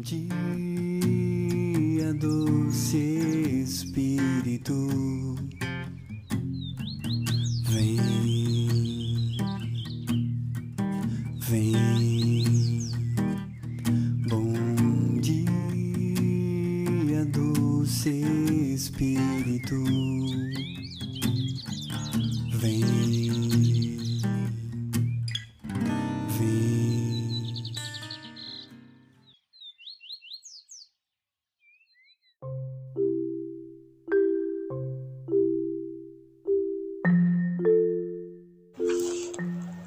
dia, doce Espírito,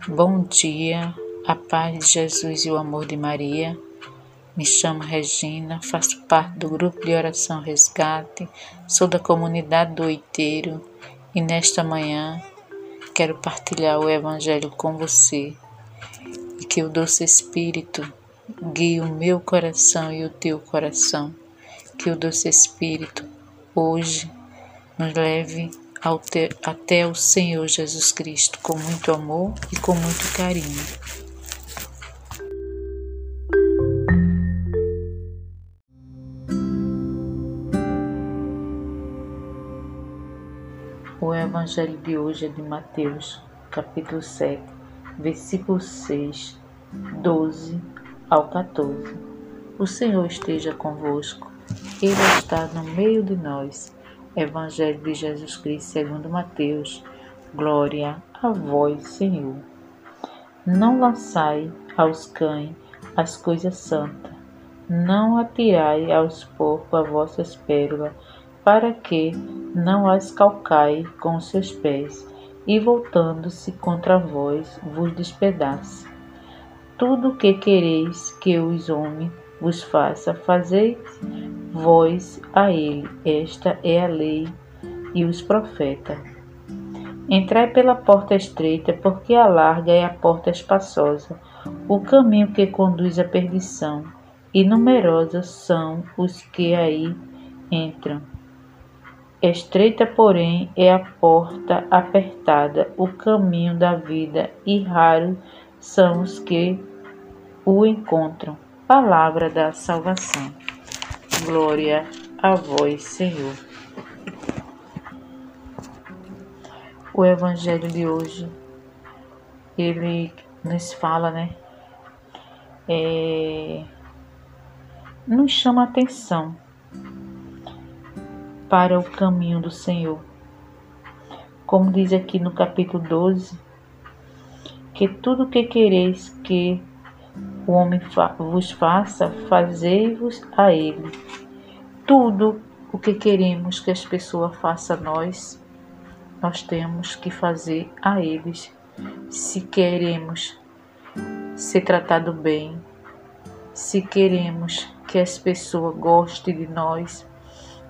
Bom dia, a paz de Jesus e o amor de Maria. Me chamo Regina, faço parte do grupo de oração Resgate, sou da comunidade do Oiteiro e nesta manhã quero partilhar o Evangelho com você e que o doce Espírito guie o meu coração e o teu coração. Que o doce Espírito hoje nos leve ao te- até o Senhor Jesus Cristo com muito amor e com muito carinho. O Evangelho de hoje é de Mateus, capítulo 7, versículo 6, 12 ao 14. O Senhor esteja convosco, Ele está no meio de nós. Evangelho de Jesus Cristo segundo Mateus. Glória a vós, Senhor. Não lançai aos cães as coisas santas, não atirai aos porcos as vossas pérolas, para que não as calcai com os seus pés, e voltando-se contra vós vos despedace. Tudo o que quereis que os homens vos faça, fazei vós a ele. Esta é a lei e os profetas. Entrai pela porta estreita, porque a larga é a porta espaçosa, o caminho que conduz à perdição, e numerosos são os que aí entram. Estreita, porém, é a porta apertada, o caminho da vida, e raros são os que o encontram. Palavra da salvação. Glória a vós, Senhor. O evangelho de hoje, ele nos fala, né? É, nos chama atenção para o caminho do Senhor. Como diz aqui no capítulo 12, que tudo que quereis que o homem fa vos faça, fazei-vos a ele. Tudo o que queremos que as pessoas façam a nós, nós temos que fazer a eles. Se queremos ser tratado bem, se queremos que as pessoas gostem de nós,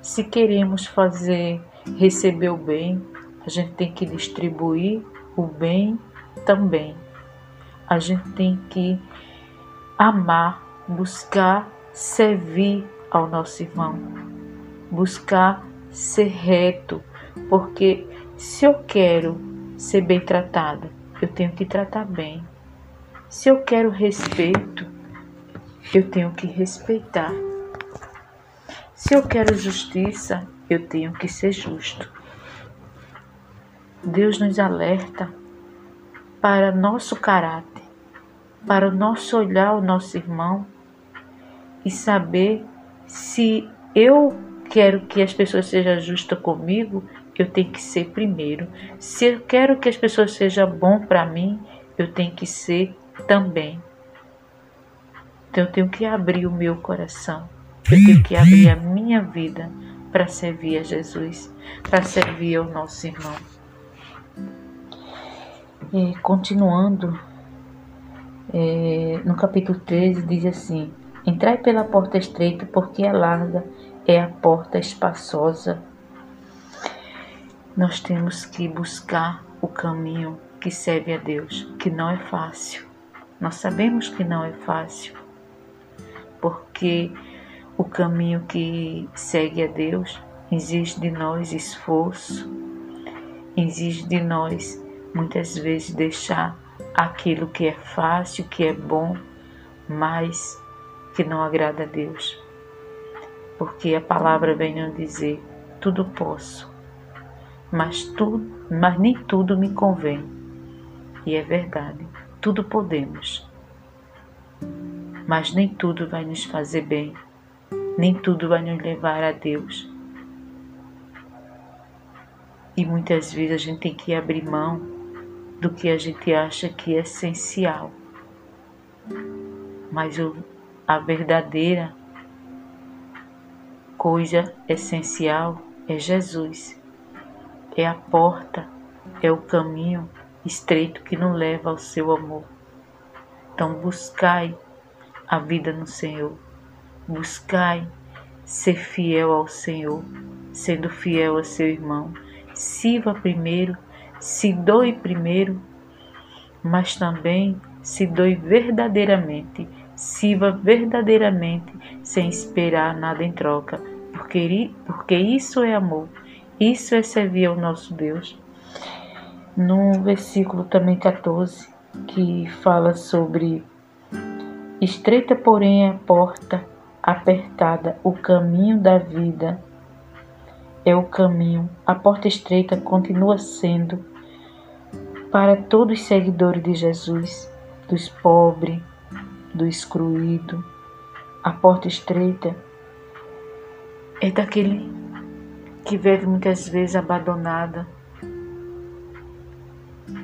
se queremos fazer receber o bem, a gente tem que distribuir o bem também. A gente tem que amar, buscar servir ao nosso irmão, buscar ser reto, porque se eu quero ser bem tratada, eu tenho que tratar bem. Se eu quero respeito, eu tenho que respeitar. Se eu quero justiça, eu tenho que ser justo. Deus nos alerta para nosso caráter, para o nosso olhar ao nosso irmão e saber se eu quero que as pessoas sejam justas comigo, eu tenho que ser primeiro. Se eu quero que as pessoas sejam bom para mim, eu tenho que ser também. Então eu tenho que abrir o meu coração. Eu tenho que abrir a minha vida para servir a Jesus, para servir ao nosso irmão. E, continuando, é, no capítulo 13 diz assim: Entrai pela porta estreita, porque a larga é a porta espaçosa. Nós temos que buscar o caminho que serve a Deus, que não é fácil. Nós sabemos que não é fácil, porque o caminho que segue a Deus exige de nós esforço, exige de nós muitas vezes deixar aquilo que é fácil, que é bom, mas que não agrada a Deus. Porque a palavra vem nos dizer: tudo posso, mas, tu, mas nem tudo me convém. E é verdade, tudo podemos, mas nem tudo vai nos fazer bem, nem tudo vai nos levar a Deus. E muitas vezes a gente tem que abrir mão do que a gente acha que é essencial. Mas a verdadeira coisa essencial é Jesus. É a porta, é o caminho estreito que nos leva ao seu amor. Então buscai a vida no Senhor. Buscai ser fiel ao Senhor, sendo fiel a seu irmão. Sirva primeiro, se doe primeiro, mas também se doe verdadeiramente, sirva verdadeiramente, sem esperar nada em troca, porque, porque isso é amor, isso é servir ao nosso Deus. No versículo também 14, que fala sobre estreita, porém, a porta, apertada, o caminho da vida é o caminho. A porta estreita continua sendo para todos os seguidores de Jesus, dos pobres, do excluído. A porta estreita é daquele que vive muitas vezes abandonada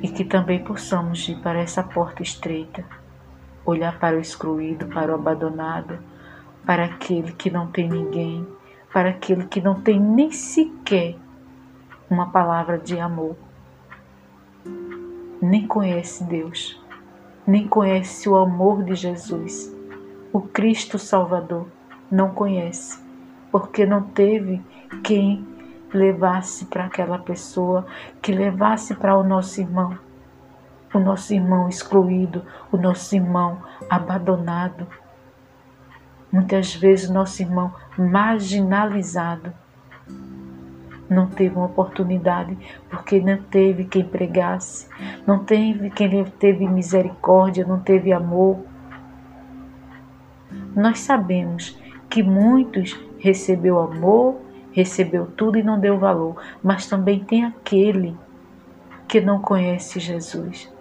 e que também possamos ir para essa porta estreita, olhar para o excluído, para o abandonado, para aquele que não tem ninguém, para aquele que não tem nem sequer uma palavra de amor, nem conhece Deus, nem conhece o amor de Jesus, o Cristo Salvador, não conhece porque não teve quem levasse para aquela pessoa, que levasse para o nosso irmão, o nosso irmão excluído, o nosso irmão abandonado. Muitas vezes, nosso irmão marginalizado não teve uma oportunidade porque não teve quem pregasse, não teve quem teve misericórdia, não teve amor. Nós sabemos que muitos recebeu amor, recebeu tudo e não deu valor, mas também tem aquele que não conhece Jesus.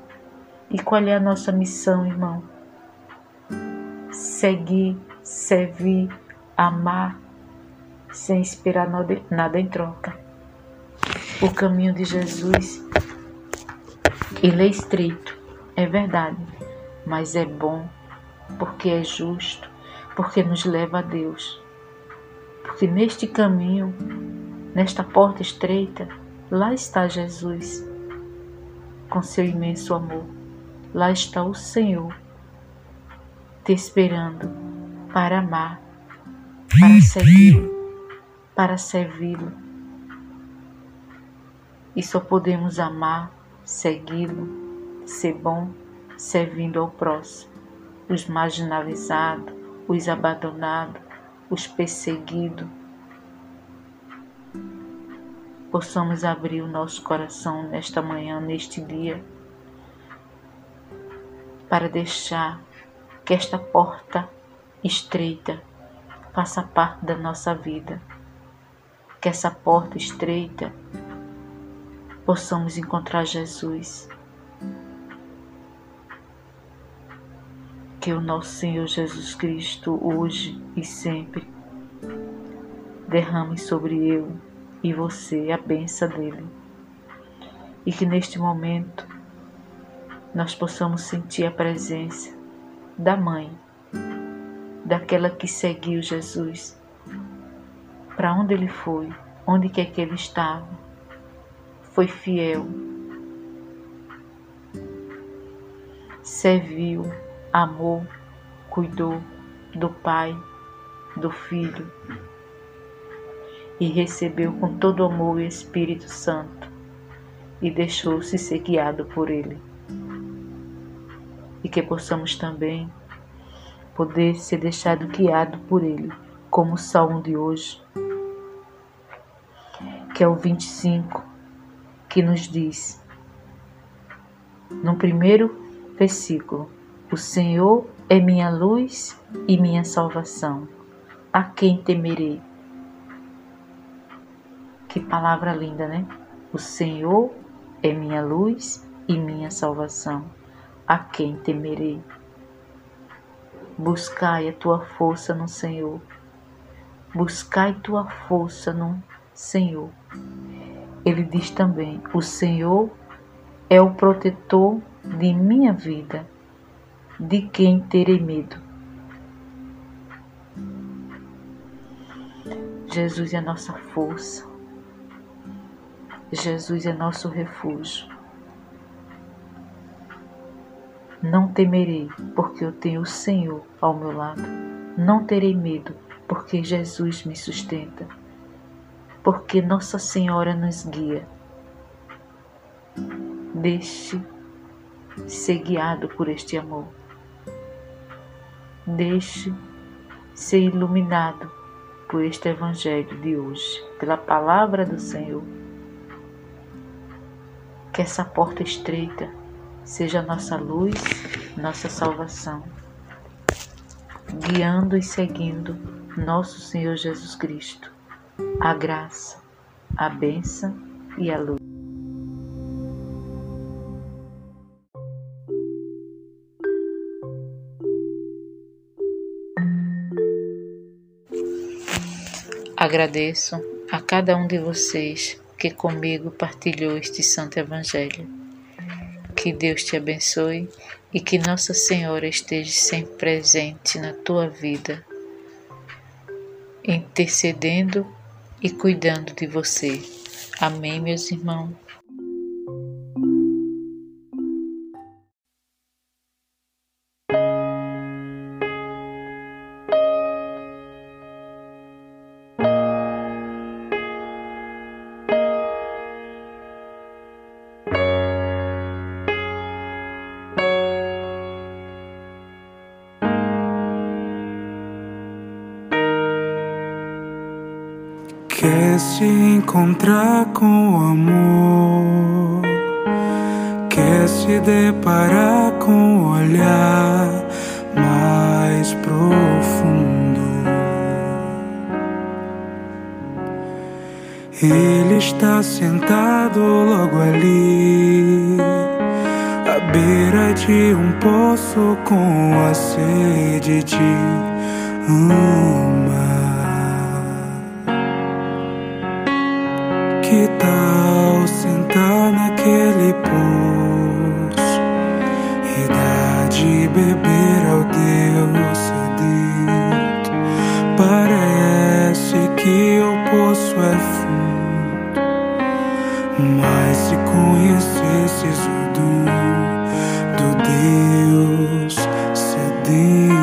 E qual é a nossa missão, irmão? Seguir, servir, amar, sem esperar nada em troca. O caminho de Jesus, ele é estreito, é verdade, mas é bom, porque é justo, porque nos leva a Deus. Porque neste caminho, nesta porta estreita, lá está Jesus, com seu imenso amor. Lá está o Senhor, te esperando para amar, para seguir, para servi-lo. E só podemos amar, segui-lo, ser bom, servindo ao próximo, os marginalizados, os abandonados, os perseguidos, possamos abrir o nosso coração nesta manhã, neste dia, para deixar que esta porta estreita faça parte da nossa vida, que essa porta estreita possamos encontrar Jesus que o nosso Senhor Jesus Cristo, hoje e sempre, derrame sobre eu e você a benção dele. E que neste momento nós possamos sentir a presença da Mãe, daquela que seguiu Jesus, para onde ele foi, onde quer que ele estava, foi fiel, serviu amou, cuidou do Pai, do Filho e recebeu com todo amor o Espírito Santo e deixou-se ser guiado por Ele. E que possamos também poder ser deixado guiado por Ele, como o salmo de hoje, que é o 25, que nos diz, no primeiro versículo, o Senhor é minha luz e minha salvação. A quem temerei? Que palavra linda, né? O Senhor é minha luz e minha salvação. A quem temerei? Buscai a tua força no Senhor. Buscai tua força no Senhor. Ele diz também: O Senhor é o protetor de minha vida. De quem terei medo? Jesus é nossa força. Jesus é nosso refúgio. Não temerei, porque eu tenho o Senhor ao meu lado. Não terei medo, porque Jesus me sustenta. Porque Nossa Senhora nos guia. Deixe ser guiado por este amor. Deixe ser iluminado por este Evangelho de hoje, pela palavra do Senhor. Que essa porta estreita seja nossa luz, nossa salvação, guiando e seguindo nosso Senhor Jesus Cristo, a graça, a bênção e a luz. Agradeço a cada um de vocês que comigo partilhou este Santo Evangelho. Que Deus te abençoe e que Nossa Senhora esteja sempre presente na tua vida, intercedendo e cuidando de você. Amém, meus irmãos. Encontrar com o amor, quer se deparar com o olhar mais profundo. Ele está sentado logo ali, à beira de um poço com a sede de amar. Que tal sentar naquele poço e dar de beber ao Deus sedento? Parece que o poço é fundo, mas se conhecesses o dom do Deus sedento,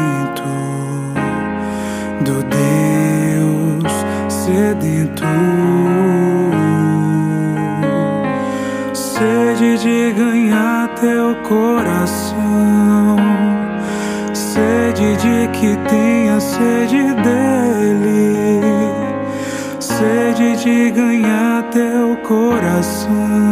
coração, sede de que tenha sede dele, sede de ganhar teu coração,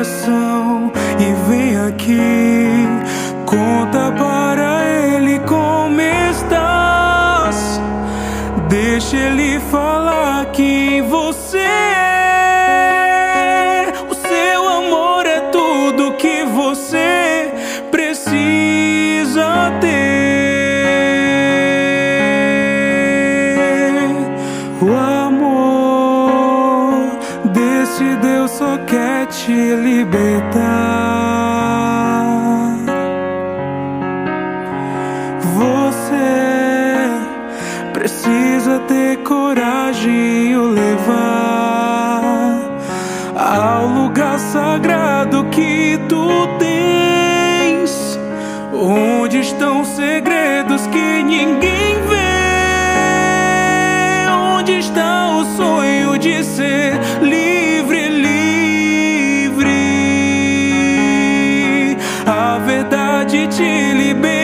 coração e vem aqui. Conta para libertar. Você precisa ter coragem e o levar ao lugar sagrado que tu tens, onde estão segredos que ninguém. A verdade te libertará.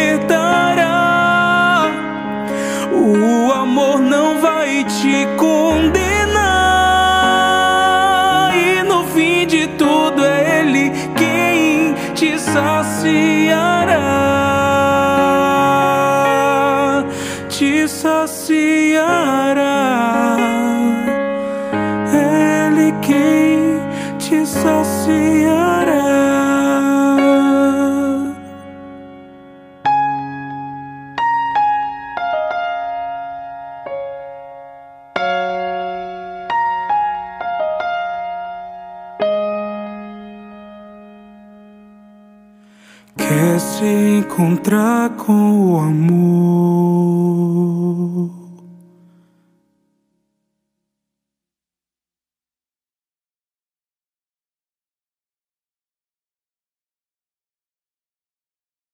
Encontrar com o amor?